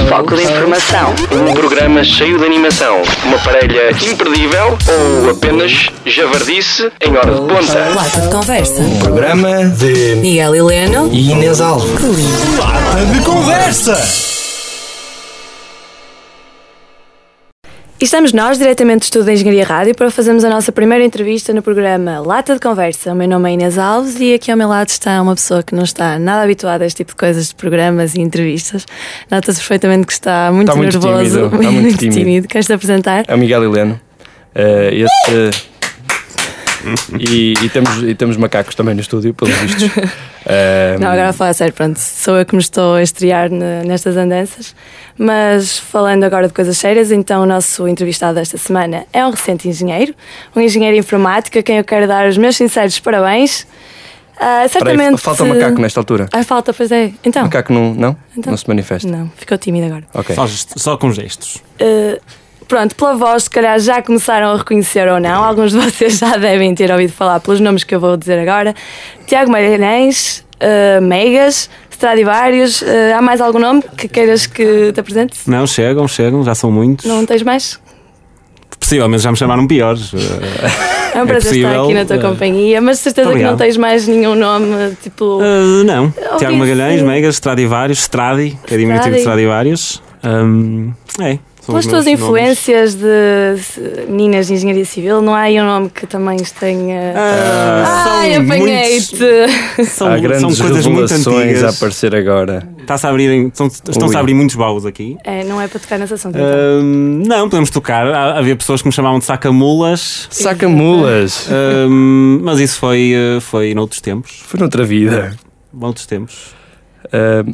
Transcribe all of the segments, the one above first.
Um foco de informação. Um programa cheio de animação. Uma parelha imperdível ou apenas javardice em hora de ponta. Lata de conversa. Programa de Miguel Heleno. e Inês Alves. Lata de conversa! E estamos nós, diretamente do Estudo de Engenharia Rádio, para fazermos a nossa primeira entrevista no programa Lata de Conversa. O meu nome é Inês Alves e aqui ao meu lado está uma pessoa que não está nada habituada a este tipo de coisas, de programas e entrevistas. Nota-se perfeitamente que está muito Está muito nervoso, tímido, está muito tímido. Queres-te apresentar? É o Miguel Heleno. Eh, esse, e, e temos, e temos macacos também no estúdio, pelos vistos. Eh, Não, agora a falar a sério, pronto, sou eu que me estou a estrear ne- nestas andanças. Mas falando agora de coisas sérias, então o nosso entrevistado desta semana é um recente engenheiro, um engenheiro informático a quem eu quero dar os meus sinceros parabéns. Ah, espera aí, certamente. falta um macaco nesta altura. Ai, falta, pois é. Então. Macaco não, não? Então. Não se manifesta. Não, ficou tímido agora. Ok. Só, só com gestos. Uh, pronto, pela voz, se calhar já começaram a reconhecer ou não. Alguns de vocês já devem ter ouvido falar pelos nomes que eu vou dizer agora: Tiago Magalhães, uh, Megas, Stradivarius. Uh, há mais algum nome que queiras que te apresente? Não, chegam, chegam, já são muitos. Não tens mais? Possivelmente já me chamaram piores. Eh, É um É prazer estar possível, aqui na tua uh, companhia, mas certeza que não tens mais nenhum nome tipo. eh, não. Tiago Magalhães, Megas, Stradivarius, Stradi, que é diminutivo de Stradi. Stradivarius. Hum, é. São Pelas tuas influências de se- meninas de engenharia civil, não há aí um nome que também tenha. Ah, são Ai, apanhei-te! nomes- São, Há são grandes coisas muito revelações a antigas. aparecer agora. Está-se a abrir, estão- Estão-se a abrir muitos baús aqui. É, não é para tocar nesse assunto. então. Hum, não, podemos tocar. Há- Havia pessoas que me chamavam de sacamulas. Saca mulas! hum, mas isso foi, foi noutros tempos. Foi noutra vida. Noutros tempos. Eh,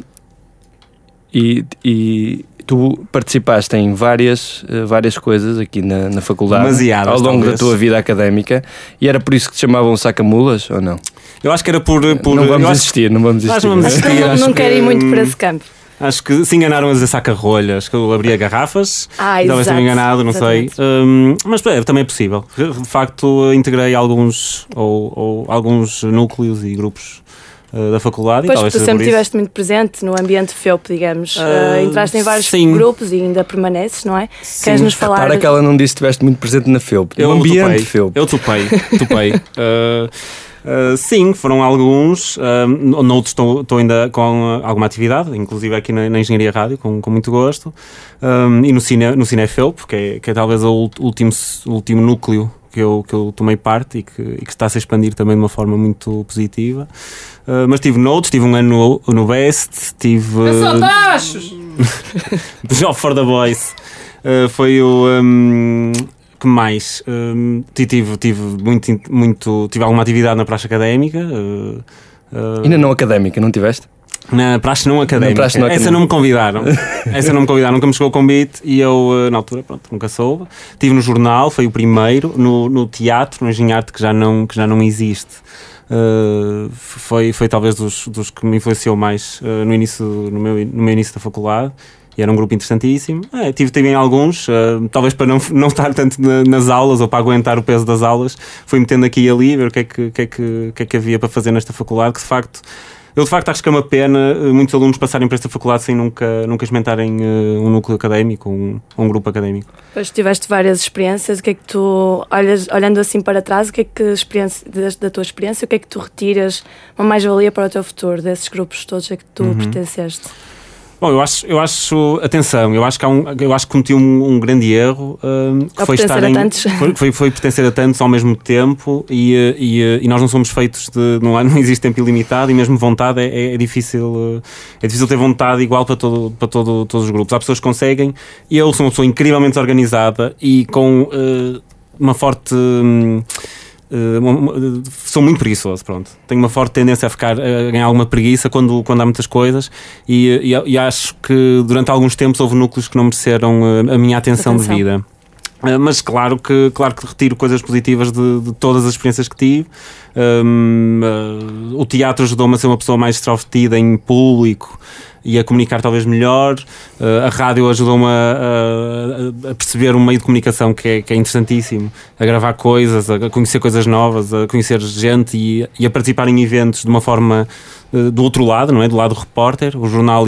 e, e tu participaste em várias, eh, várias coisas aqui na, na faculdade Demasiadas, ao longo talvez. da tua vida académica e era por isso que te chamavam sacamulas ou não? Eu acho que era por. por não vamos acho- existir, não vamos Nós existir. não vamos não não, acho não que, quero ir muito hum, por esse campo. Acho que se enganaram a dizer saca-rolhas, que eu abria garrafas. Ah, Talvez tenha enganado, não exatamente. sei. Hum, mas é, também é possível. De facto, integrei alguns, ou, ou alguns núcleos e grupos uh, da faculdade. e Pois, talvez tu sempre estiveste muito presente no ambiente FEUP, digamos. Ah, entraste em vários sim. grupos e ainda permaneces, não é? Sim. Queres nos falar? Repara que ela não disse que estiveste muito presente na FEUP. Eu no ambiente. FEUP. Eu topei, topei. Uh, uh, sim, foram alguns. Uh, noutros estou, estou ainda com uh, alguma atividade, inclusive aqui na, na Engenharia Rádio, com, com muito gosto. Um, e no, cine, no Cinefeup, que é, que é talvez o último, o último núcleo que eu, que eu tomei parte e que, e que está a se expandir também de uma forma muito positiva. Uh, mas tive noutros, tive um ano no, no Best, tive. Job for the Boys. Uh, foi o. Um, que mais? Um, ti- tive, tive, muito, muito, tive alguma atividade na praxe académica. uh, uh, Ainda não académica, não tiveste? Na praxe não académica. praxe não Essa não me convidaram. Essa não me convidaram, nunca me chegou o convite e eu, uh, na altura, pronto, nunca soube. Estive no jornal, foi o primeiro. No, no teatro, no Engenharte, que já não, que já não existe. Uh, foi, foi talvez dos, dos que me influenciou mais uh, no, início, no, meu, no meu início da faculdade e era um grupo interessantíssimo. É, tive, em alguns, uh, talvez para não, não estar tanto na- nas aulas ou para aguentar o peso das aulas, fui metendo aqui e ali, ver o que é que, que, é que, o que, é que havia para fazer nesta faculdade, que de facto. Eu de facto acho que é uma pena uh, muitos alunos passarem para esta faculdade sem nunca, nunca experimentarem uh, um núcleo académico, um, um grupo académico. Depois tiveste várias experiências, o que é que tu, olhas, olhando assim para trás, o que é que experiência, da, da tua experiência, o que é que tu retiras uma mais-valia para o teu futuro desses grupos todos a que tu Uhum. pertenceste? Bom, eu acho, eu acho, atenção, eu acho que, há um, eu acho que cometi um, um grande erro um, que foi pertencer estar a em, tantos. Foi, foi, foi pertencer a tantos ao mesmo tempo e, eh, e, eh, e nós não somos feitos de. Não, há, não existe tempo ilimitado e mesmo vontade é, é, é difícil. eh, É difícil ter vontade igual para, todo, para todo, todos os grupos. Há pessoas que conseguem e eu sou uma pessoa incrivelmente organizada e com eh, uma forte. hum, eh, uma- sou muito preguiçoso, pronto. Tenho uma forte tendência a ficar a ganhar alguma preguiça quando, quando há muitas coisas e, e- e acho que durante alguns tempos houve núcleos que não mereceram eh, a minha atenção, Atenção. devida. Eh, Mas claro que, claro que retiro coisas positivas de, de todas as experiências que tive. Hum, eh, o teatro ajudou-me a ser uma pessoa mais extrovertida em público e a comunicar talvez melhor. Uh, a rádio ajudou-me a, a- a perceber um meio de comunicação que é, que é interessantíssimo, a gravar coisas, a conhecer coisas novas, a conhecer gente e, e a participar em eventos de uma forma do outro lado, não é? Do lado do repórter. O jornal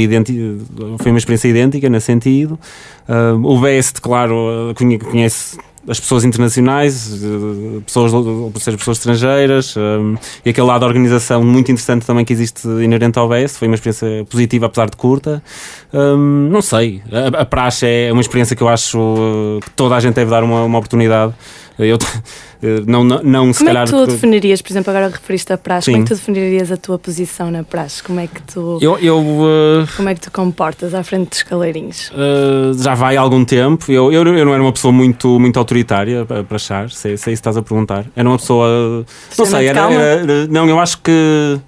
foi uma experiência idêntica nesse sentido. Uh, o BS, claro, conhe- conhece as pessoas internacionais, pessoas, ou seja, pessoas estrangeiras, um, e aquele lado da organização muito interessante também que existe inerente ao BS. Foi uma experiência positiva, apesar de curta. Um, não sei, a, a praxe é uma experiência que eu acho que toda a gente deve dar uma, uma oportunidade. Eu, uh, não, não, não se Como é calhar. que tu definirias, por exemplo, agora referiste a praxe, como é Sim. que tu definirias a tua posição na praxe? Como é que tu, eu, eu, uh, como é que tu comportas à frente dos caleirinhos? Uh, já vai há algum tempo. Eu, eu, eu não era uma pessoa muito, muito autoritária para achar, sei, sei se estás a perguntar. Era uma pessoa. Não sei, era, era- Não, eu acho que.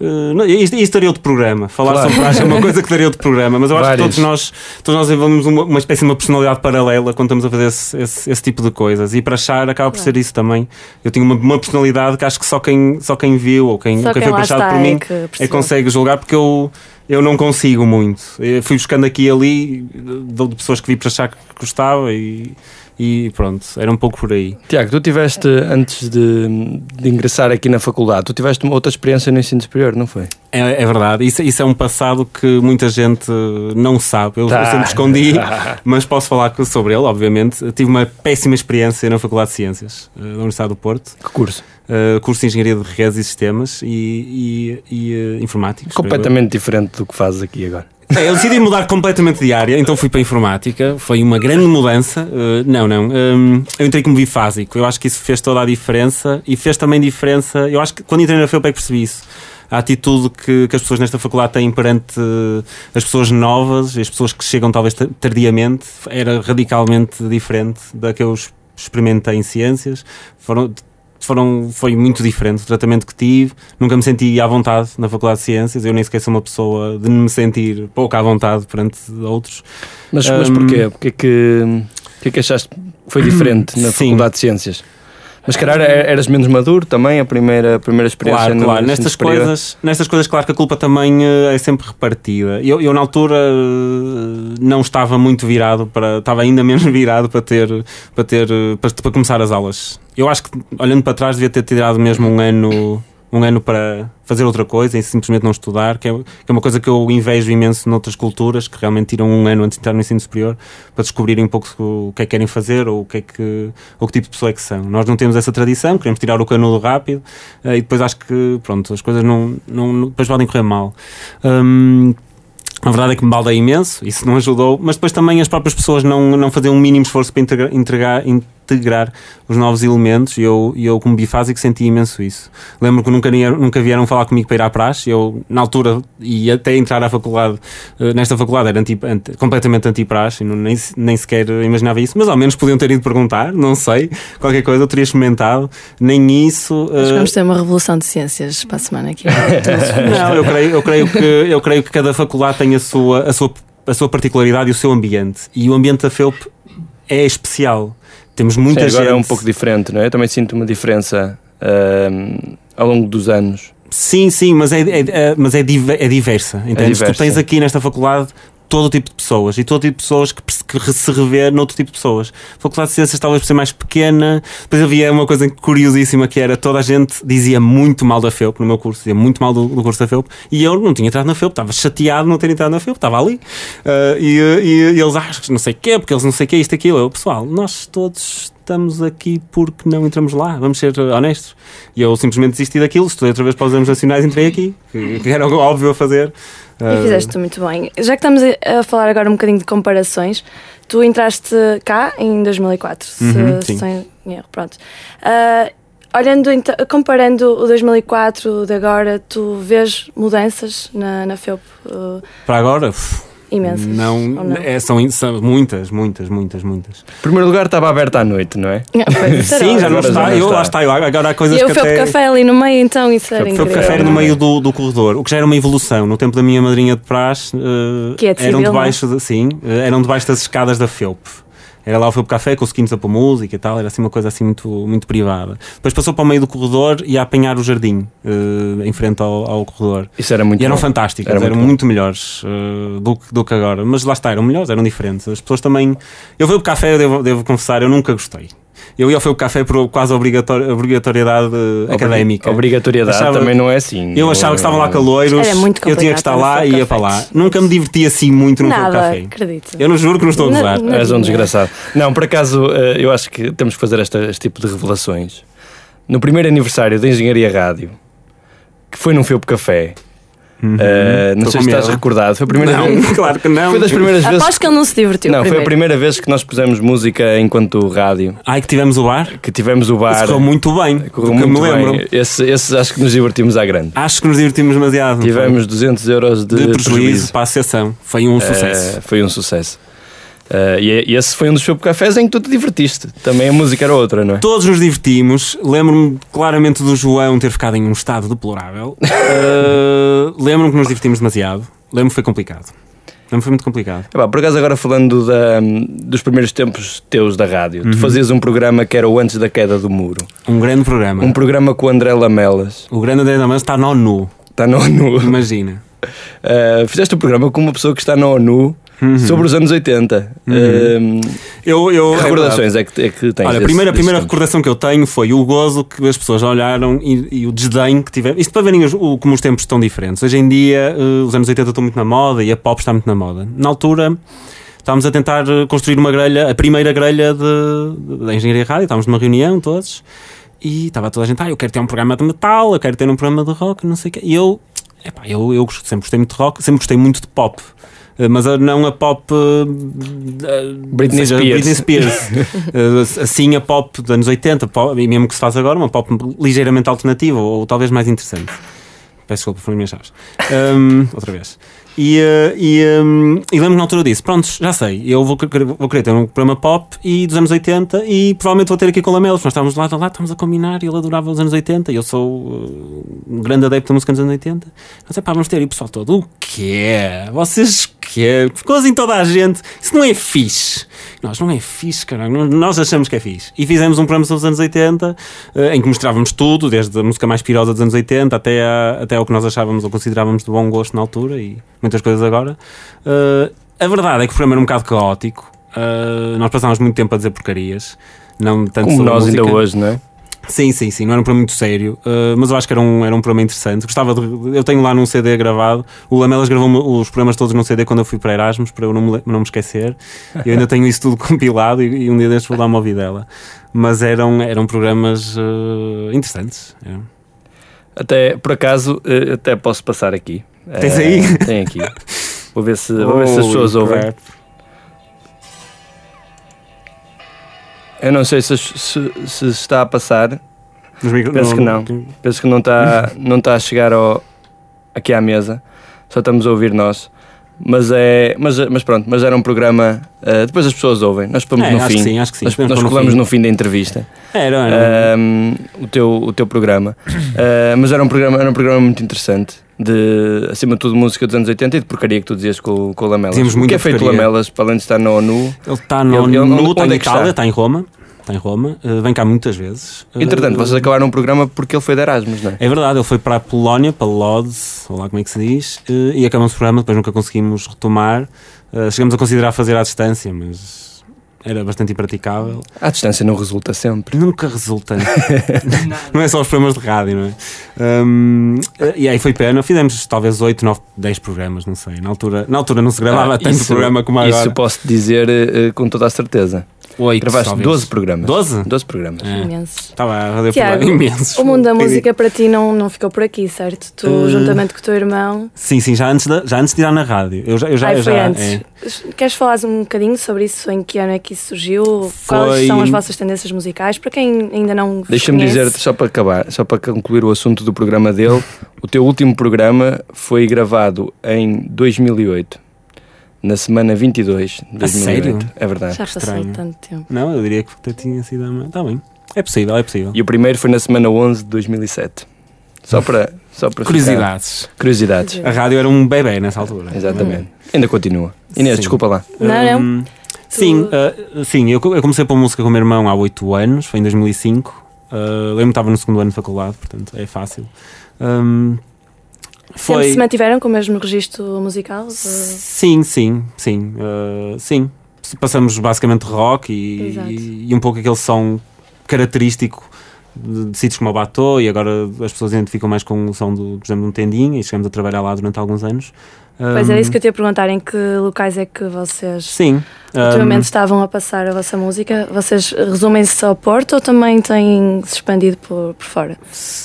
Uh, isto, isto daria outro programa. Falar Claro. sobre praxe é uma coisa que daria outro programa, mas eu acho Vários. que todos nós, todos nós desenvolvemos uma, uma espécie de uma personalidade paralela quando estamos a fazer esse, esse, esse tipo de coisas. E para achar acaba por ser isso também. Eu tinha uma, uma personalidade que acho que só quem, só quem viu ou quem, Só ou quem quem foi puxado por é mim que é que percebeu. consegue julgar porque eu, eu não consigo muito. Eu fui buscando aqui e ali de pessoas que vi para achar que gostava e, e pronto, era um pouco por aí. Tiago, tu tiveste, antes de, de ingressar aqui na faculdade, tu tiveste uma outra experiência no ensino superior, não foi? É, é verdade, isso, isso é um passado que muita gente não sabe. Eu, eu Tá. sempre escondi, mas posso falar sobre ele, obviamente. Eu tive uma péssima experiência na Faculdade de Ciências eh, da Universidade do Porto, Que curso? Eh, curso de Engenharia de Redes e Sistemas e, e, e, eh, Informáticos. Completamente diferente do que fazes aqui agora. É, eu decidi mudar completamente de área, então fui para a informática. Foi uma grande mudança. Uh, não, não. um, eu entrei como bifásico. Eu acho que isso fez toda a diferença e fez também diferença. Eu acho que quando entrei na FEUP que percebi isso. A atitude que, que as pessoas nesta faculdade têm perante uh, as pessoas novas, as pessoas que chegam talvez ta- tardiamente, era radicalmente diferente da que eu experimentei em ciências. Foram, foram, foi muito diferente o tratamento que tive. Nunca me senti à vontade na Faculdade de Ciências. Eu nem sequer sou uma pessoa de me sentir pouco à vontade perante outros. Mas, mas Hum. porquê? Porquê que, porquê que achaste que foi diferente na Sim. Faculdade de Ciências? Mas, calhar, er- eras menos maduro também, a primeira, a primeira experiência Claro, no claro. Nestas superior? coisas, nestas coisas, claro que a culpa também eh, é sempre repartida. Eu, eu na altura, eh, não estava muito virado para. Estava ainda menos virado para ter. Para, ter eh, para, para começar as aulas. Eu acho que, olhando para trás, devia ter tirado mesmo um ano. Um ano para fazer outra coisa e simplesmente não estudar, que é, que é uma coisa que eu invejo imenso noutras culturas, que realmente tiram um ano antes de entrar no ensino superior para descobrirem um pouco o que é que querem fazer ou o que, é que, ou que tipo de pessoa é que são. Nós não temos essa tradição, queremos tirar o canudo rápido eh, e depois acho que pronto, as coisas não, não, depois podem correr mal. Hum, a verdade é que me baldei imenso, isso não ajudou, mas depois também as próprias pessoas não, não faziam um mínimo esforço para integra- integrar, integrar os novos elementos e eu, e eu como bifásico, senti imenso isso. Lembro que nunca, nunca vieram falar comigo para ir à praxe, eu na altura e até entrar à faculdade, eh, nesta faculdade era anti, anti- completamente anti-praxe, e nem, nem sequer imaginava isso, mas ao menos podiam ter ido perguntar, não sei, qualquer coisa eu teria experimentado, nem isso. Eh, vamos ter uma revolução de ciências para a semana aqui. não, eu creio, eu creio que eu creio que cada faculdade tem a sua, a sua, a sua particularidade e o seu ambiente. E o ambiente da FEUP é especial. Temos muita Sim, agora gente. é um pouco diferente, não é? Eu também sinto uma diferença ahm, ao longo dos anos. Sim, sim, mas é, é- é- mas é, diver- é diversa. Entendes? diversa. Tu tens aqui nesta faculdade todo tipo de pessoas e todo tipo de pessoas que, se revê noutro tipo de pessoas. A Faculdade de Ciências talvez por ser mais pequena. Depois havia uma coisa curiosíssima que era toda a gente dizia muito mal da FEUP no meu curso, dizia muito mal do, do curso da FEUP e eu não tinha entrado na FEUP, estava chateado não ter entrado na FEUP, estava ali. Ah, e, e- e eles acham que não sei o quê, porque eles não sei o quê, isto, aquilo. Eu, pessoal, nós todos estamos aqui porque não entramos lá, vamos ser honestos. E eu simplesmente desisti daquilo, estudei outra vez para os exames nacionais entrei aqui, que era óbvio a fazer. E fizeste muito bem. Já que estamos a falar agora um bocadinho de comparações, tu entraste cá em 2004, se, Uhum, se sim. sem erro, pronto. Ah, olhando, comparando o 2004 de agora, tu vês mudanças na, na FEUP ah, Para agora, uf, imensas? não, não? é, são, são muitas, muitas, muitas, muitas. Em primeiro lugar, estava aberto à noite, não é? Pois, isso era Sim, já não Agora já está. não eu, está. lá está. Eu, agora há coisas E eu que fui até... café ali no meio, então isso era Foi incrível. café no meio do, do corredor, o que já era uma evolução. No tempo da minha madrinha de praxe, eh, Que é de eram civil, debaixo, de, sim, eh, eram debaixo das escadas da FEUP. Era lá o FEUP Café com os seguintes a pôr música e tal, era assim uma coisa assim muito, muito privada. Depois passou para o meio do corredor e a apanhar o jardim, eh, em frente ao, ao corredor. Isso era muito E eram bom. fantásticas, Era muito eram bom. muito melhores eh, do, que- do que agora. Mas lá está, eram melhores, eram diferentes. As pessoas também. Eu fui para o café, eu devo, devo confessar, eu nunca gostei. Eu ia ao Foi Café por quase obrigatori- obrigatoriedade eh, académica. Obrigatoriedade Achava- também não é assim. Eu achava que estavam lá caloiros, Era muito eu tinha que estar lá e ia para lá. Nunca me diverti assim muito no Café. acredito. Eu não juro que não estou a gozar. És um desgraçado. Não, por acaso, eh, eu acho que temos que fazer esta- este tipo de revelações. No primeiro aniversário da Engenharia Rádio, que foi num Felpo Café, eh, não Estou sei se estás recordado, foi a primeira Não, vez. claro que não. Foi das primeiras vezes. Aposto que ele não se divertiu. Não, foi a primeiro. primeira vez que nós pusemos música enquanto rádio, Ai, que tivemos o bar. que tivemos o Isso bar. correu muito bem. correu muito me lembro. bem. Esse, esse acho que nos divertimos à grande. Acho que nos divertimos demasiado. não foi? Tivemos 200 euros de, de prejuízo para a associação. Foi um sucesso. Eh, foi um sucesso. Eh, e, esse foi um dos Felpo Cafés em que tu te divertiste. Também a música era outra, não é? Todos nos divertimos. Lembro-me claramente do João ter ficado em um estado deplorável. Eh, Lembro-me que nos divertimos demasiado. Lembro-me que foi complicado. Lembro-me que foi muito complicado. Epá, por acaso, agora falando da- dos primeiros tempos teus da rádio, Uhum. tu fazias um programa que era o Antes da Queda do Muro. Um grande programa. Um programa com o André Lamelas. O grande André Mança está na ONU. Está na ONU. Imagina. Uh, fizeste um programa com uma pessoa que está na ONU Uhum. sobre os anos 80. Um, Eu, eu, que recordações é que, é que tens? Olha, a primeira, primeira recordação que eu tenho foi o gozo que as pessoas olharam e, e o desdém que tiveram. Isto para verem os- o- como os tempos estão diferentes. Hoje em dia, eh, os anos 80 estão muito na moda e a pop está muito na moda. Na altura, estávamos a tentar eh, construir uma grelha, a primeira grelha da Engenharia Rádio. Estávamos numa reunião todos e estava toda a gente, ah, eu quero ter um programa de metal, eu quero ter um programa de rock, não sei o quê. E eu, epá, eu, eu sempre gostei muito de rock, sempre gostei muito de pop. Eh, Mas a- não a pop eh, eh, Britney seja, Spears. Britney Spears. Eh, assim a pop dos anos 80, pop, e mesmo que se faz agora, uma pop ligeiramente alternativa ou, talvez mais interessante. Peço desculpa por minhas chaves. Ahm, outra vez. E, eh, e, ahm, e lembro-me na altura disso, pronto, já sei, eu vou, vou querer ter um programa pop e dos anos 80 e provavelmente vou ter aqui com o Lamelos. Nós estávamos lá, lá, estávamos a combinar e ele adorava os anos 80 e eu sou eh, um grande adepto da música dos anos 80. Mas é pá, vamos ter e o pessoal todo, o quê? Vocês quê? Ficou assim toda a gente, isso não é fixe. Nós não é fixe, caralho, nós achamos que é fixe. E fizemos um programa sobre os anos 80 eh, em que mostrávamos tudo, desde a música mais pirosa dos anos 80 até, a, até ao que nós achávamos ou considerávamos de bom gosto na altura e muitas coisas agora. Eh, a verdade é que o programa era um bocado caótico. Eh, nós passámos muito tempo a dizer porcarias. Não tanto Como nós ainda música. hoje, não é? Sim, sim, sim, não era um programa muito sério, uh, mas eu acho que era um, era um programa interessante. Gostava de. Eu tenho lá num CD gravado. O Lamelas gravou os programas todos num CD quando eu fui para Erasmus, para eu não me, não me esquecer. Eu ainda tenho isso tudo compilado e, e um dia destes vou dar uma ouvidela. Mas eram, eram programas uh, interessantes. é. Até, por acaso, até posso passar aqui. Tens Eh, aí? Tem aqui. Vou ver se, vou ver se as pessoas Holy ouvem. crap. Eu não sei se, se, se está a passar. Micro- Penso no- que não. Penso que não está, não está a chegar ao, aqui à mesa. Só estamos a ouvir nós. Mas é. Mas, mas pronto, mas era um programa. eh, depois as pessoas ouvem. Nós pomos É, no acho fim. que sim, acho que sim. Nós, nós colamos no fim da entrevista. Era, era. Ahm, o, teu, o teu programa. Ah, mas era um programa, era um programa muito interessante. De, acima de tudo, música dos anos 80 e de porcaria que tu dizias com, o- com o Lamelas. Dizíamos o que é feito porcaria. Lamelas, para além de estar na ONU? Ele está no, ele- ele- no- onde- está é Itália, está? está em Roma. Está em Roma. uh, vem cá muitas vezes. Uh, Entretanto, vocês acabaram o programa porque ele foi de Erasmus, não é? É verdade, ele foi para a Polónia, para Lodz, ou lá como é que se diz, eh, e acabamos o programa, depois nunca conseguimos retomar. Chegamos a considerar fazer à distância, mas era bastante impraticável. À distância não resulta sempre. Nunca resulta. não é só os programas de rádio, não é? Hum, e aí foi pena, fizemos talvez 8, 9, 10 programas, não sei. Na altura, na altura não se gravava Ah, tanto isso- programa como agora. Isso posso dizer eh, com toda a certeza. 8, Gravaste talvez. 12 programas. 12? 12 programas. É. Imenso. Estava a fazer Tiago, imensos. O mundo da música para ti não, não ficou por aqui, certo? Tu, Uh, juntamente com o teu irmão. Sim, sim, já antes, de, já antes de ir na rádio. Eu já, eu já, Ai, eu foi já, antes. é. Queres falar um bocadinho sobre isso? Em que ano é que isso surgiu? Quais Foi- são as vossas tendências musicais? Para quem ainda não Deixa-me dizer, só para acabar, só para concluir o assunto do programa dele, o teu último programa foi gravado em 2008, na semana 22 de 2008. sério? É verdade. Já passou tanto tempo. Não, eu diria que até tinha sido. a- Está bem. É possível, é possível. E o primeiro foi na semana 11 de 2007. Só para, só para Curiosidades. ficar- Curiosidades. A rádio era um bebê nessa altura. Exatamente. Ainda continua. Inês, Sim. desculpa lá. Não, não. Hum, Sim, uh, sim eu, eu comecei pela música com o meu irmão há 8 anos, foi em 2005. Uh, lembro que estava no segundo ano de faculdade, portanto é fácil. Um, Sempre foi. se mantiveram com o mesmo registro musical? Uh, Sim, sim, sim. uh, sim. passamos basicamente rock e, e, e um pouco aquele som característico de, de sítios como o Batô e agora as pessoas identificam mais com o som do, por exemplo, de um tendinho e chegamos a trabalhar lá durante alguns anos. Pois era isso que eu te ia perguntar, em que locais é que vocês Sim. ultimamente um, estavam a passar a vossa música? Vocês resumem-se só ao Porto ou também têm se expandido por, por fora?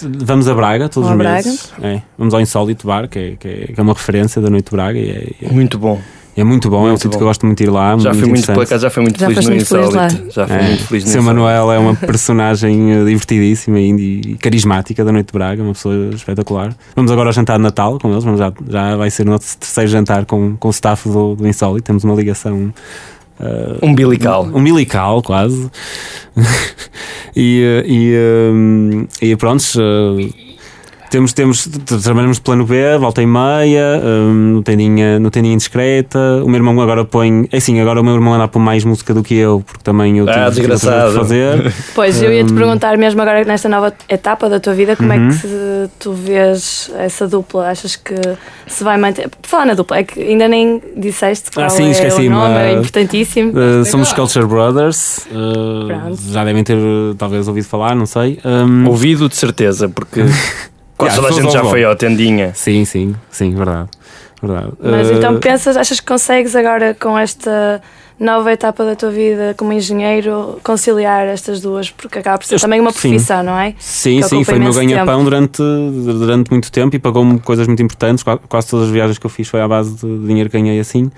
vamos a Braga todos Vão os meses. É, vamos ao Insólito Bar, que é, que é, que é uma referência da Noite de Braga e é, é- Muito bom. É muito bom. é um Muito sítio que eu gosto muito de ir lá. Já fui muito, por interessante. acaso, já fui muito Já feliz no muito feliz lá. Insólito. Já fui É, muito feliz no Seu. Manuel é uma personagem eh, divertidíssima e carismática da Noite de Braga, uma pessoa espetacular. Vamos agora ao jantar de Natal com eles, vamos já, já vai ser o nosso terceiro jantar com, com o staff do, do Insólito. Temos uma ligação eh, Umbilical. umbilical, quase. e, eh, e, eh, e pronto, temos, temos, trabalhamos de plano B, volta e meia, hum, no, tendinha, no tendinha indiscreta. O meu irmão agora põe. É assim, agora o meu irmão anda a pôr mais música do que eu, porque também eu Ah, tive coisa desgraçado. a fazer. Pois, eu ia te Hum. perguntar mesmo agora nesta nova etapa da tua vida, como Uhum. é que tu vês essa dupla? Achas que se vai manter? Por falar na dupla, é que ainda nem disseste qual Ah, sim, é o nome, é ah, importantíssimo. Uh, somos Culture Brothers, uh, Pronto. já devem ter talvez ouvido falar, não sei. Um, Ouvido de certeza, porque quase toda a gente já foi ao Tendinha. Sim, sim, sim, verdade. verdade. Mas Uh, então pensas, achas que consegues agora com esta nova etapa da tua vida como engenheiro conciliar estas duas? Porque acaba por ser Eu- também uma sim. profissão, não é? Sim, que sim, foi o meu ganha-pão durante, durante muito tempo e pagou-me coisas muito importantes. Qua- Quase todas as viagens que eu fiz foi à base de dinheiro que ganhei assim.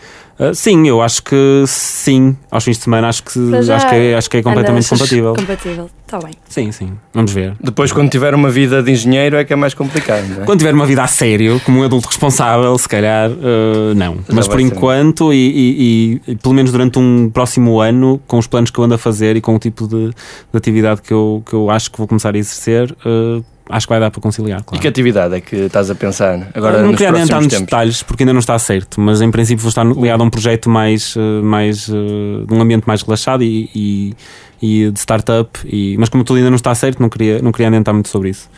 Uh, sim, eu acho que sim. Aos fins de semana acho que, já, acho que, é, acho que é completamente compatível. Compatível, está bem. Sim, sim. Vamos ver. Depois, quando tiver uma vida de engenheiro, é que é mais complicado, não é? Quando tiver uma vida a sério, como um adulto responsável, se calhar, uh, não. Mas por enquanto, e, e- e- e pelo menos durante um próximo ano, com os planos que eu ando a fazer e com o tipo de, de atividade que eu, que eu acho que vou começar a exercer, uh, acho que vai dar para conciliar, E claro. que atividade é que estás a pensar agora não nos queria adiantar nos tempos? detalhes porque ainda não está certo, mas em princípio vou estar ligado a um projeto mais, uh, mais uh, de um ambiente mais relaxado e, e- e de startup, e, mas como tudo ainda não está certo, não queria, não queria adiantar muito sobre isso.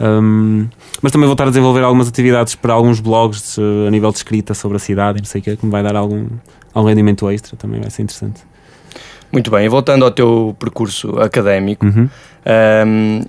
Um, mas também vou estar a desenvolver algumas atividades para alguns blogs uh, a nível de escrita sobre a cidade e não sei o que, que me vai dar algum, algum rendimento extra, também vai ser interessante. Muito bem, e voltando ao teu percurso académico, Uhum. ahm,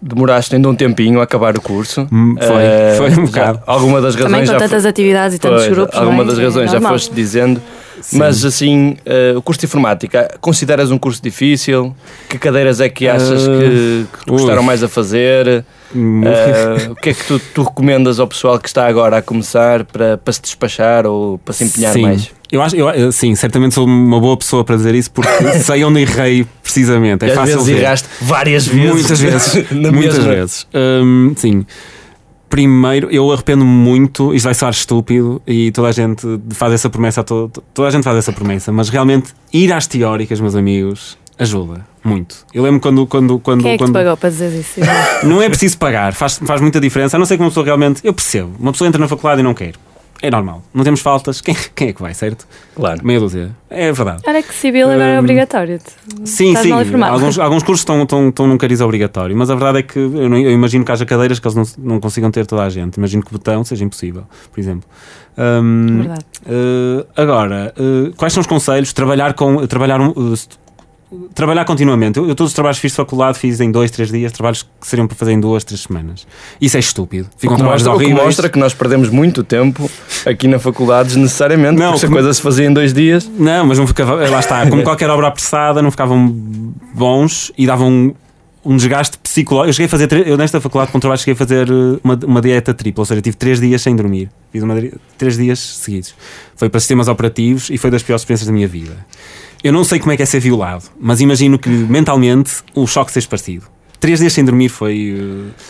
demoraste ainda um tempinho a acabar o curso. Hum, Foi, Ah, foi um já- bocado. Alguma das Também razões com já tantas fo- atividades e tantos grupos. Alguma é? das É razões já normal. foste dizendo, Sim. mas assim, ah, o curso de informática, consideras um curso difícil? Que cadeiras é que achas Ah, que, que te gostaram mais a fazer? Ah, o que é que tu, tu recomendas ao pessoal que está agora a começar para, para se despachar ou para se empenhar sim. mais? Eu acho, eu, sim, certamente sou uma boa pessoa para dizer isso porque sei onde errei precisamente. É E às fácil vezes ver. erraste várias vezes. Muitas vezes. Muitas mesma. vezes. Hum, sim. Primeiro, eu arrependo-me muito, isto vai soar estúpido e toda a gente faz essa promessa, a to- toda a gente faz essa promessa, mas realmente ir às teóricas, meus amigos, ajuda muito. Eu lembro quando. quando, quando, Quem é que te quando pagou para dizer isso? não é preciso pagar, faz, faz muita diferença, a não ser que uma pessoa realmente. Eu percebo, uma pessoa entra na faculdade e não quer. É normal, não temos faltas, quem, quem é que vai, certo? Claro. Meia dúzia. É verdade. Olha que civil agora é Hum, obrigatório. Sim, Estás sim. Alguns, alguns cursos estão, estão, estão num cariz obrigatório, mas a verdade é que eu, não- eu imagino que haja cadeiras que eles não, não consigam ter toda a gente. Imagino que o botão seja impossível, por exemplo. Hum, Verdade. eh, agora, eh, quais são os conselhos? Trabalhar com. Trabalhar, um, st- trabalhar continuamente. Eu, eu todos os trabalhos que fiz de faculdade fiz em dois, três dias, trabalhos que seriam para fazer em duas, três semanas. Isso é estúpido. O Ficam que, trabalhos mostra, o que horríveis. mostra que nós perdemos muito tempo aqui na faculdade desnecessariamente, Não, porque se a coisa se fazia em dois dias. Não, mas não ficava. Lá está, como qualquer obra apressada, não ficavam bons e davam um, um desgaste psicológico. Eu cheguei a fazer. Eu nesta faculdade com trabalho cheguei a fazer eh, uma, uma dieta tripla, ou seja, tive três dias sem dormir. Fiz uma, três dias seguidos. Foi para sistemas operativos e foi das piores experiências da minha vida. Eu não sei como é que é ser violado, mas imagino que mentalmente o choque seja parecido. Três dias sem dormir foi.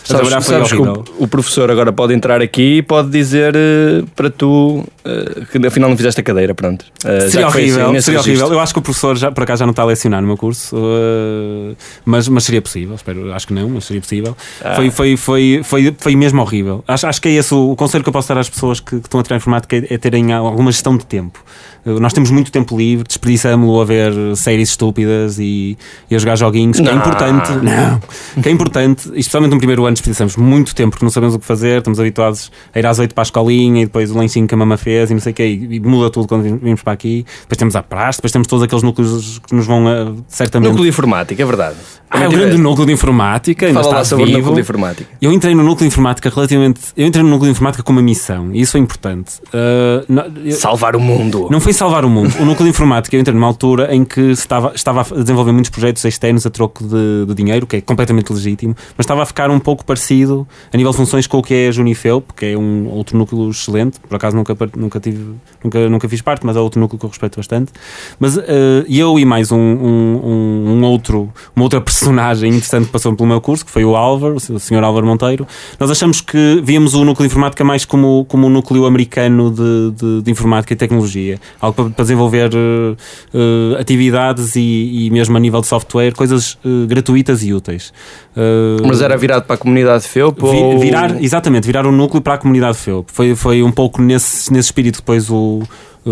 a Sabes, foi sabes horrível. o, o professor agora pode entrar aqui e pode dizer eh, para tu eh, que afinal não fizeste a cadeira, pronto. Seria assim, horrível, nesse seria registro. horrível. Eu acho que o professor já, por acaso já não está a lecionar no meu curso, uh, mas, mas seria possível. Espero, acho que não, mas seria possível. Ah. Foi, foi, foi, foi, foi mesmo horrível. Acho, acho que é esse o, o conselho que eu posso dar às pessoas que, que estão a tirar informática é, é terem alguma gestão de tempo. Uh, nós temos muito tempo livre, desperdiçamos-lo a ver séries estúpidas e, e a jogar joguinhos, é Não. importante. Não. que é importante, especialmente no primeiro ano desperdiçamos muito tempo porque não sabemos o que fazer, estamos habituados a ir às 8 para a escolinha e depois o lanchinho que a mama fez e não sei o quê, e, muda tudo quando vimos para aqui. Depois temos a praxe, depois temos todos aqueles núcleos que nos vão uh, certamente. Núcleo de informática, é verdade. Ah, é o grande núcleo de informática, ainda Fala lá está sobre o núcleo de informática. Eu entrei no núcleo de informática relativamente. Eu entrei no núcleo de informática com uma missão, e isso foi importante. Uh, não, eu- Salvar o mundo. não foi salvar o mundo. O núcleo de informática eu entrei numa altura em que estava, estava a desenvolver muitos projetos externos a troco de, de dinheiro, que é completamente legítimo, mas estava a ficar um pouco parecido a nível de funções com o que é a Junifel, que é um outro núcleo excelente. Por acaso nunca, nunca, tive, nunca, nunca fiz parte, mas é outro núcleo que eu respeito bastante. Mas eh, eu e mais um, um, um- outro, uma outra personagem interessante que passou pelo meu curso, que foi o Álvaro, o Sr. Álvaro Monteiro, nós achamos que víamos o núcleo de informática mais como, como um núcleo americano de, de, de informática e tecnologia. Algo para, para desenvolver eh, atividades e, e mesmo a nível de software, coisas eh, gratuitas e úteis. Eh, Mas era virado para a comunidade FEUP Vi- ou... virar, exatamente, virar um núcleo para a comunidade FEUP. Foi, foi um pouco nesse, nesse espírito que depois o,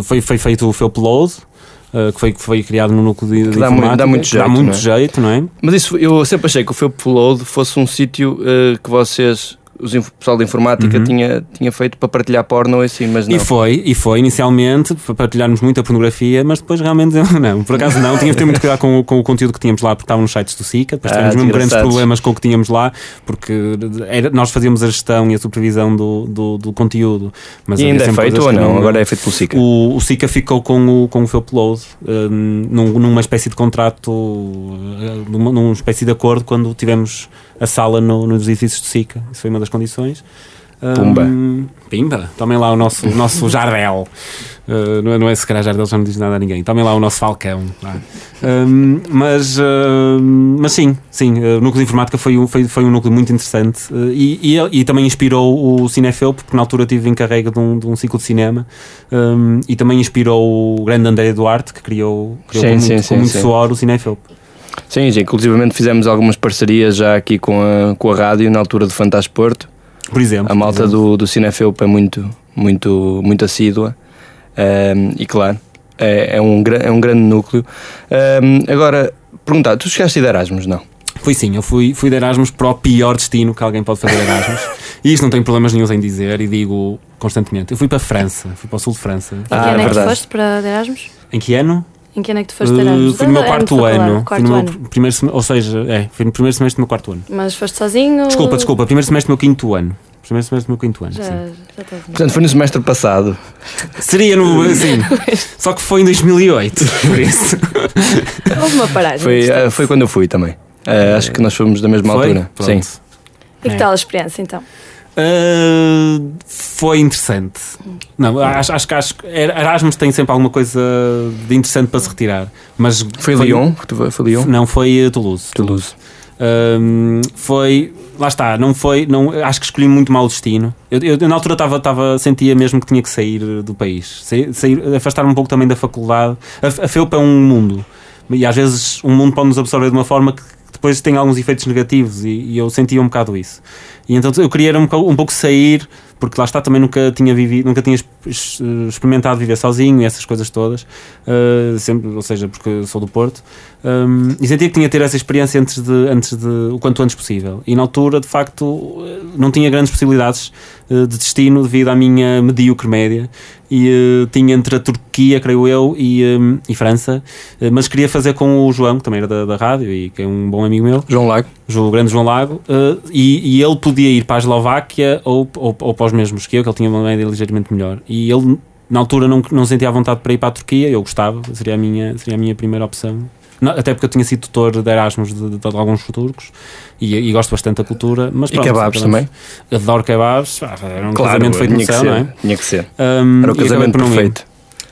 foi, foi feito o FEUP Load, eh, que, foi, que foi criado no núcleo de, de dá mu- informática, dá muito jeito, dá muito não é? jeito, não é? Mas isso, eu sempre achei que o FEUP Load fosse um sítio eh, que vocês, os o pessoal da informática, Uhum. tinha, tinha feito para partilhar porno assim, mas não. E foi, e foi inicialmente para partilharmos muita pornografia, mas depois realmente não, por acaso não, tínhamos de ter muito cuidado com, o- com o conteúdo que tínhamos lá, porque estavam nos sites do SICA, depois Ah, tivemos mesmo grandes problemas com o que tínhamos lá, porque era- nós fazíamos a gestão e a supervisão do, do, do conteúdo. Mas e ainda é feito ou não? Agora é feito pelo SICA. O, o SICA ficou com o, com o Felpload um, num, numa espécie de contrato, uh, numa, numa espécie de acordo quando tivemos a sala no, nos edifícios do SICA. Isso foi uma das condições. Pumba. Um, Pimba, tomem lá o nosso, o nosso Jardel. Uh, não, é, não é se calhar Jardel, já não diz nada a ninguém. Tomem lá o nosso Falcão. Um, mas, uh, mas sim, sim, uh, o núcleo de informática foi, um- foi, foi um núcleo muito interessante uh, e, e, e também inspirou o Cinefelp, porque na altura tive encarrega de um, de um ciclo de cinema um, e também inspirou o grande André Duarte, que criou, criou Sim, com sim, muito, sim, com muito sim. suor o Cinefelp. Sim, sim, inclusivamente fizemos algumas parcerias já aqui com a, com a rádio na altura do Fantasporto. Por exemplo. A malta exemplo. do, do Cinefeup é muito, muito, muito assídua Ahm, e claro, é, é, um, é um grande núcleo. Ahm, agora, perguntar, tu chegaste a ir de Erasmus, não? Fui sim, eu fui, fui de Erasmus para o pior destino que alguém pode fazer Erasmus. e isto não tenho problemas nenhum em dizer e digo constantemente. Eu fui para a França, fui para o sul de França. Em Ah, que ano é que foste para Erasmus? Em que ano? Em que ano é que tu foste de Uh, Erasmus? fui no meu quarto ano. Fui Quarto no meu ano. pr- primeiro ou seja, é, fui no primeiro semestre do meu quarto ano. Mas foste sozinho? Desculpa, desculpa, primeiro semestre do meu quinto ano. Primeiro semestre do meu quinto ano. Já, sim. já estás Portanto, foi no semestre passado. Seria no. Sim. Só que foi em 2008. Por isso. Houve uma paragem. Foi, ah, foi quando eu fui também. Ah, acho que nós fomos da mesma Foi? altura. Pronto. Sim. E que tal a experiência então? Uh, foi interessante. Não, acho, acho que acho, Erasmus tem sempre alguma coisa de interessante para se retirar. Mas Foi Lyon? Foi, foi Lyon? Não, foi uh, Toulouse. Toulouse. Um, foi. Lá está, não foi. Não, acho que escolhi muito mal o destino. Eu, eu, na altura estava, estava, sentia mesmo que tinha que sair uh, do país. Sair, sair- afastar-me um pouco também da faculdade. A, a FEUP é um mundo. E às vezes um mundo pode nos absorver de uma forma que depois tem alguns efeitos negativos. E, e eu sentia um bocado isso. E então eu queria um, pouco- um pouco sair, porque lá está, também nunca tinha vivido, nunca tinha ex- experimentado viver sozinho e essas coisas todas. Uh, sempre, ou seja, porque sou do Porto. Um, e sentia que tinha de ter essa experiência antes de, antes de o quanto antes possível. E na altura, de facto, uh, não tinha grandes possibilidades uh, de destino devido à minha medíocre média. E uh, tinha entre a Turquia, creio eu, e, um, e França. Uh, mas queria fazer com o João, que também era da, da rádio e que é um bom amigo meu. João Lago. O grande João Lago, eh, e, e ele podia ir para a Eslováquia ou, ou, ou para os mesmos que eu, que ele tinha uma média ligeiramente melhor. E ele, na altura, não, não sentia a vontade para ir para a Turquia, eu gostava, seria a minha, seria a minha primeira opção. Não, até porque eu tinha sido tutor de Erasmus de, de- de alguns turcos e, e gosto bastante da cultura. Mas E pronto, kebabs podemos- também? Adoro kebabs, ah, era um Claro, casamento feito no céu, ser. não é? Tinha que ser. Um, Era o e casamento perfeito.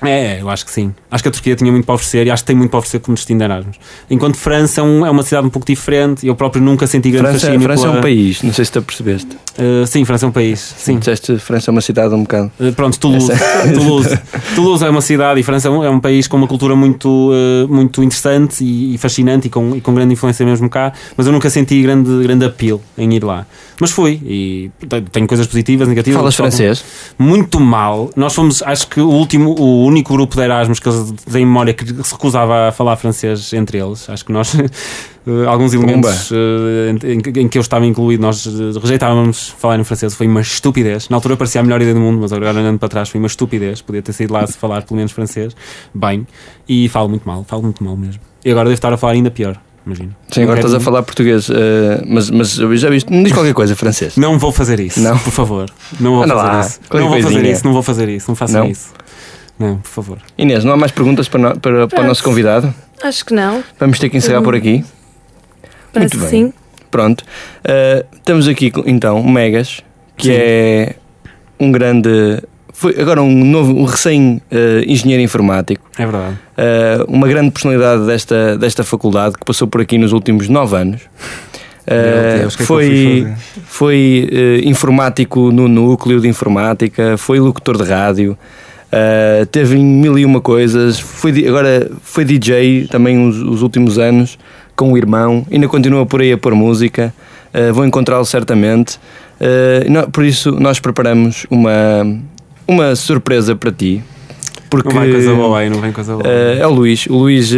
É, eu acho que sim. Acho que a Turquia tinha muito para oferecer e acho que tem muito para oferecer como destino de Erasmus. Enquanto França é, é uma cidade um pouco diferente, eu próprio nunca senti grande França, fascínio França é pela- um país, não sei se tu percebeste. Uh, sim, França é um país. Sim. Disseste França é uma cidade um bocado. Uh, pronto, Toulouse. Essa- Toulouse. Toulouse é uma cidade e França é um, é um país com uma cultura muito, uh, muito interessante e, e fascinante e com, e com grande influência mesmo cá, mas eu nunca senti grande, grande apelo em ir lá. Mas fui e tenho- coisas positivas, negativas. Falas francês? Muito mal. Nós fomos, acho que o último, o único grupo de Erasmus que eles têm memória que se recusava a falar francês entre eles. Acho que nós, eh, alguns elementos eh, em, em- que eu estava incluído, nós eh, rejeitávamos falar em francês. Foi uma estupidez. Na altura parecia a melhor ideia do mundo, mas agora olhando para trás foi uma estupidez. Podia ter saído lá a falar pelo menos francês bem. E falo muito mal, falo muito mal mesmo. E agora devo estar a falar ainda pior, imagino. Sim, agora estás a falar português, eh, mas, mas eu já viste, não diz qualquer coisa francês. Não vou fazer isso. Não? Por favor. Não vou Anda fazer lá, isso. Não vou fazer isso, não vou fazer isso. Não façam Não? isso. Não, por favor. Inês, não há mais perguntas para, no- para, para o nosso convidado? Acho que não. Vamos ter que encerrar por aqui. Parece Muito que bem. sim. Pronto. Uh, temos aqui então o Megas, que Sim. é um grande. Foi agora um novo, um recém-engenheiro informático, É verdade. uh, uma grande personalidade desta, desta faculdade que passou por aqui nos últimos nove anos. Uh, Deus, é que eu fui foi foi uh, informático no núcleo de informática, foi locutor de rádio, uh, teve em mil e uma coisas, foi, agora foi DJ também os, os últimos anos com o irmão, ainda continua por aí a pôr música, uh, vou encontrá-lo certamente. Uh, nó- por isso nós preparamos uma, uma surpresa para ti. Porque Não vai coisa boa aí, não vem coisa boa. É o Luís. O Luís,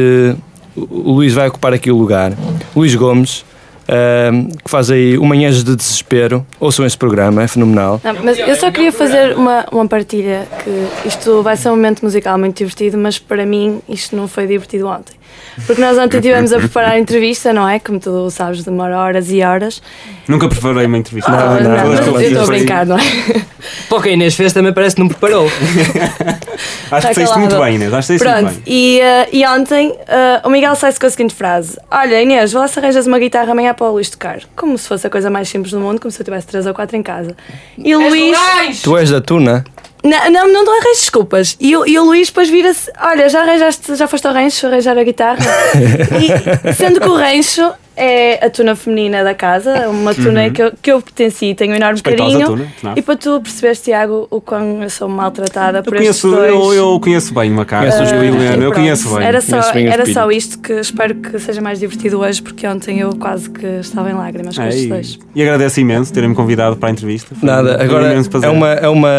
o Luís vai ocupar aqui o lugar. Luís Gomes, uh, que faz aí o Manhãs de Desespero. Ouçam esse programa, é fenomenal. Não, mas eu só queria fazer uma, uma partilha que isto vai ser um momento musical muito divertido, mas para mim isto não foi divertido ontem. Porque nós ontem estivemos a preparar a entrevista, não é? Como tu sabes, demora horas e horas. Nunca preparei uma entrevista. Não, não, não, eu não, estou a não. brincar, não é? Pô, que a Inês fez também parece que não preparou. Acho que saíste calado. muito bem, Inês. Acho que Pronto, muito bem. e, eh, e ontem eh, o Miguel sai-se com a seguinte frase: Olha, Inês, vê lá se arranjas uma guitarra amanhã para o Luís tocar. Como se fosse a coisa mais simples do mundo, como se eu tivesse três ou quatro em casa. E o Luís. Tu és da Tuna? Não, não, não arranjo desculpas. E, o- e o Luís depois vira-se: Olha, já arranjaste, já foste ao rancho arranjar a guitarra? e, sendo que o rancho é a tuna feminina da casa, uma tuna que, eu, que eu pertenci e tenho um enorme Respeitosa carinho. tuna. E para tu perceberes, Tiago, o quão eu sou maltratada Eu por estes conheço, dois. eu, eu conheço bem uma casa. Conheces eu. Helena, eu conheço bem. Era só, Conheço bem era só isto que espero que seja mais divertido hoje, porque ontem eu quase que estava em lágrimas com É, estes e, dois. e agradeço imenso terem-me convidado para a entrevista. Foi Nada, um agora é uma, é uma,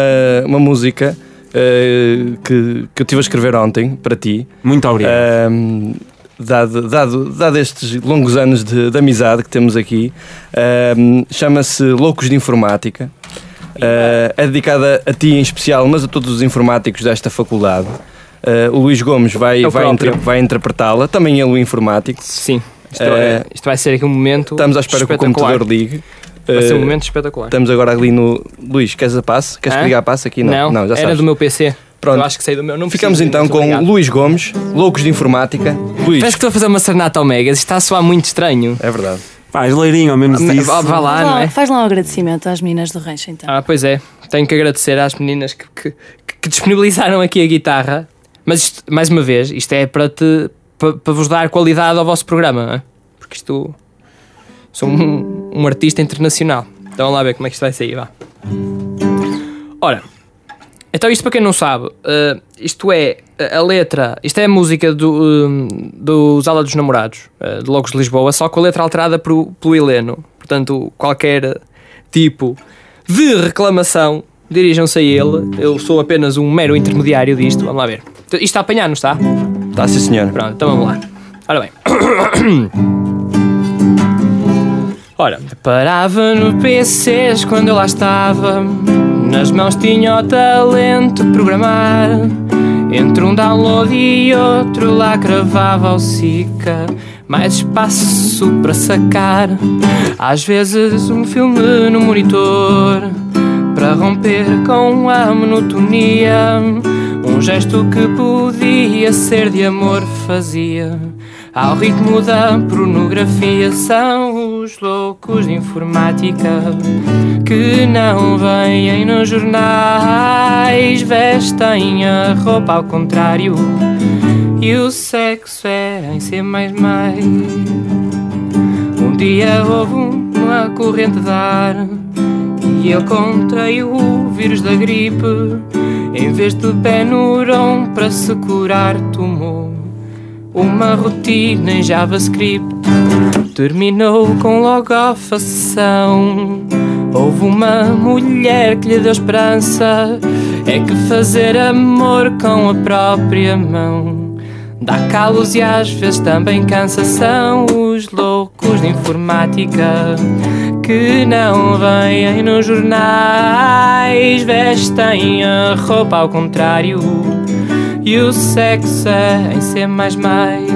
uma música uh, que, que eu estive a escrever ontem para ti. Muito obrigado. Um, dado, dado, dado estes longos anos de, de amizade que temos aqui, um, chama-se Loucos de Informática. Uh, é dedicada a ti em especial, mas a todos os informáticos desta faculdade. Uh, o Luís Gomes vai, É vai, inter- vai interpretá-la, também ele o informático. Sim. Isto, Eh, é- isto vai ser aqui um momento. Estamos à espera que o computador ligue. Vai ser um Uh, momento espetacular. Estamos agora ali no. Luís, queres a passe? Queres que Hã? ligue a passe aqui? Não, Não, já era sabes. do meu PC. Pronto. Eu acho que sei do meu. Não Ficamos preciso, então com obrigado. Luís Gomes, Loucos de Informática. Luís, Parece que estou a fazer uma serenata ao Megas. Isto está a soar muito estranho. é verdade. Pá, geleirinho, ao menos isso. vá lá, não é? faz lá um agradecimento às meninas do rancho então. Ah, pois é. Tenho que agradecer às meninas que, que, que disponibilizaram aqui a guitarra. Mas isto, mais uma vez, isto é para te para, para vos dar qualidade ao vosso programa, não é? Porque isto sou um, um artista internacional. Então vamos lá ver como é que isto vai sair, vá. Ora, então isto para quem não sabe, eh, isto é a letra, isto é a música do, hum, dos Ala dos Namorados, eh, de Logos de Lisboa, só com a letra alterada pelo, pelo Heleno. Portanto, qualquer tipo de reclamação, dirijam-se a ele. Eu sou apenas um mero intermediário disto. Vamos lá ver. Isto está a apanhar, não está? Tá, sim, senhora. Pronto, então vamos lá. Ora bem. Ora, parava no PCs quando eu lá estava. Nas mãos tinha o talento programar. Entre um download e outro lá cravava o Sica. Mais espaço para sacar. Às vezes um filme no monitor. Para romper com a monotonia. Um gesto que podia ser de amor fazia. Ao ritmo da pornografia são os loucos de informática que não vêm nos jornais, vestem a roupa ao contrário e o sexo é em C. Um dia houve uma corrente de ar e ele contraiu o vírus da gripe. Em vez de Benuron para se curar, tomou uma rotina em JavaScript. Terminou com logo a sessão. Houve uma mulher que lhe deu esperança. É que fazer amor com a própria mão dá calos e às vezes também cansa. São os loucos de informática que não vêm nos jornais, vestem a roupa ao contrário. E o sexo é em ser mais mais.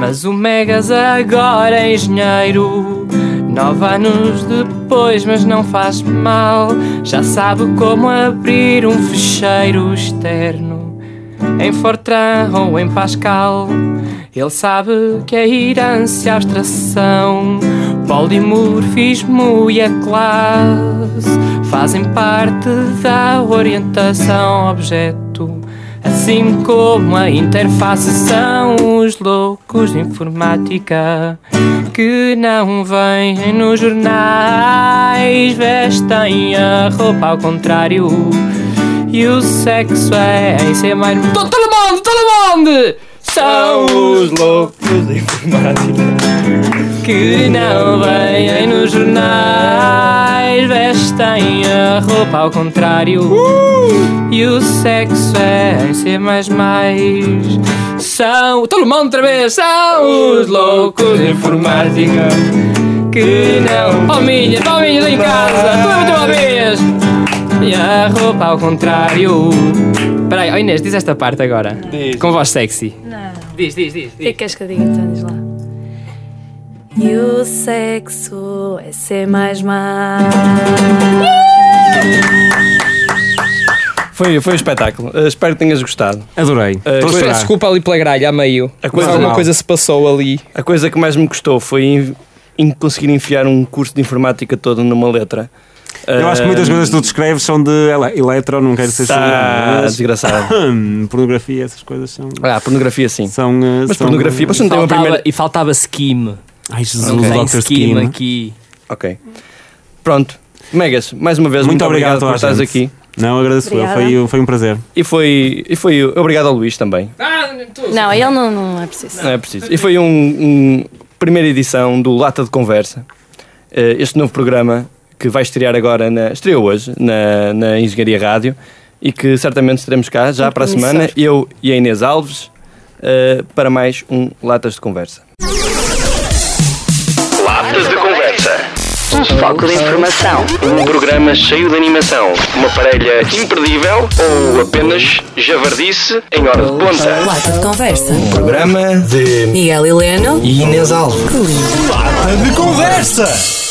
Mas o Megas agora é engenheiro. Nove anos depois, mas não faz mal. Já sabe como abrir um fecheiro externo em Fortran ou em Pascal. Ele sabe que a herança, a abstração, polimorfismo e a classe fazem parte da orientação objeto. Assim como a interface são os loucos de informática que não vêm nos jornais, vestem a roupa ao contrário. E o sexo é em ser mais. Todo mundo, todo mundo! São os loucos de informática. que não vêm nos jornais, vestem a roupa ao contrário. E o sexo é em ser mais mais. São. Todo mundo outra vez! São os loucos de informática que não. Palminhas, palminhas em casa! Tu é muito uma vez! E a roupa ao contrário. Peraí, oh Inês, diz esta parte agora. Diz. Com voz sexy. Não. Diz, diz, diz. O que é que queres que eu diga então? Diz lá. E o sexo é ser mais mais. Foi, foi um espetáculo. Uh, espero que tenhas gostado. Adorei. Eh, a coisa-. Desculpa ali pela gralha, a meio. A coisa- Alguma Mal. coisa se passou ali. A coisa que mais me custou foi em, em conseguir enfiar um curso de informática todo numa letra. Eu acho que muitas coisas que tu descreves são de ele- eletro, não quero ser Está mas- desgraçado. Pornografia, essas coisas são. Ah, pornografia sim. são uh, Mas são- pornografia, você não tem uma Faltava- primeira. E faltava skim. Ai, Jesus, tem Dr. Skin. aqui. Ok. Pronto. Megas, mais uma vez, Muito muito, obrigado obrigado, por estares aqui. Não, agradeço eu. Foi, foi um prazer. E foi, e foi obrigado ao Luís também. Não, ele não, não é preciso. Não é preciso. E foi um, um primeira edição do Lata de Conversa. Eh, Este novo programa que vai estrear agora, na, estreou hoje, na, na Engenharia Rádio e que certamente estaremos cá já Muito para a semana, eu e a Inês Alves, eh, para mais um Latas de Conversa. Um foco de informação. Um programa cheio de animação. Uma parelha imperdível ou apenas javardice em hora de ponta. Lata de conversa. Programa de Miguel Heleno. Inês Alves. Que lindo. Lata de conversa!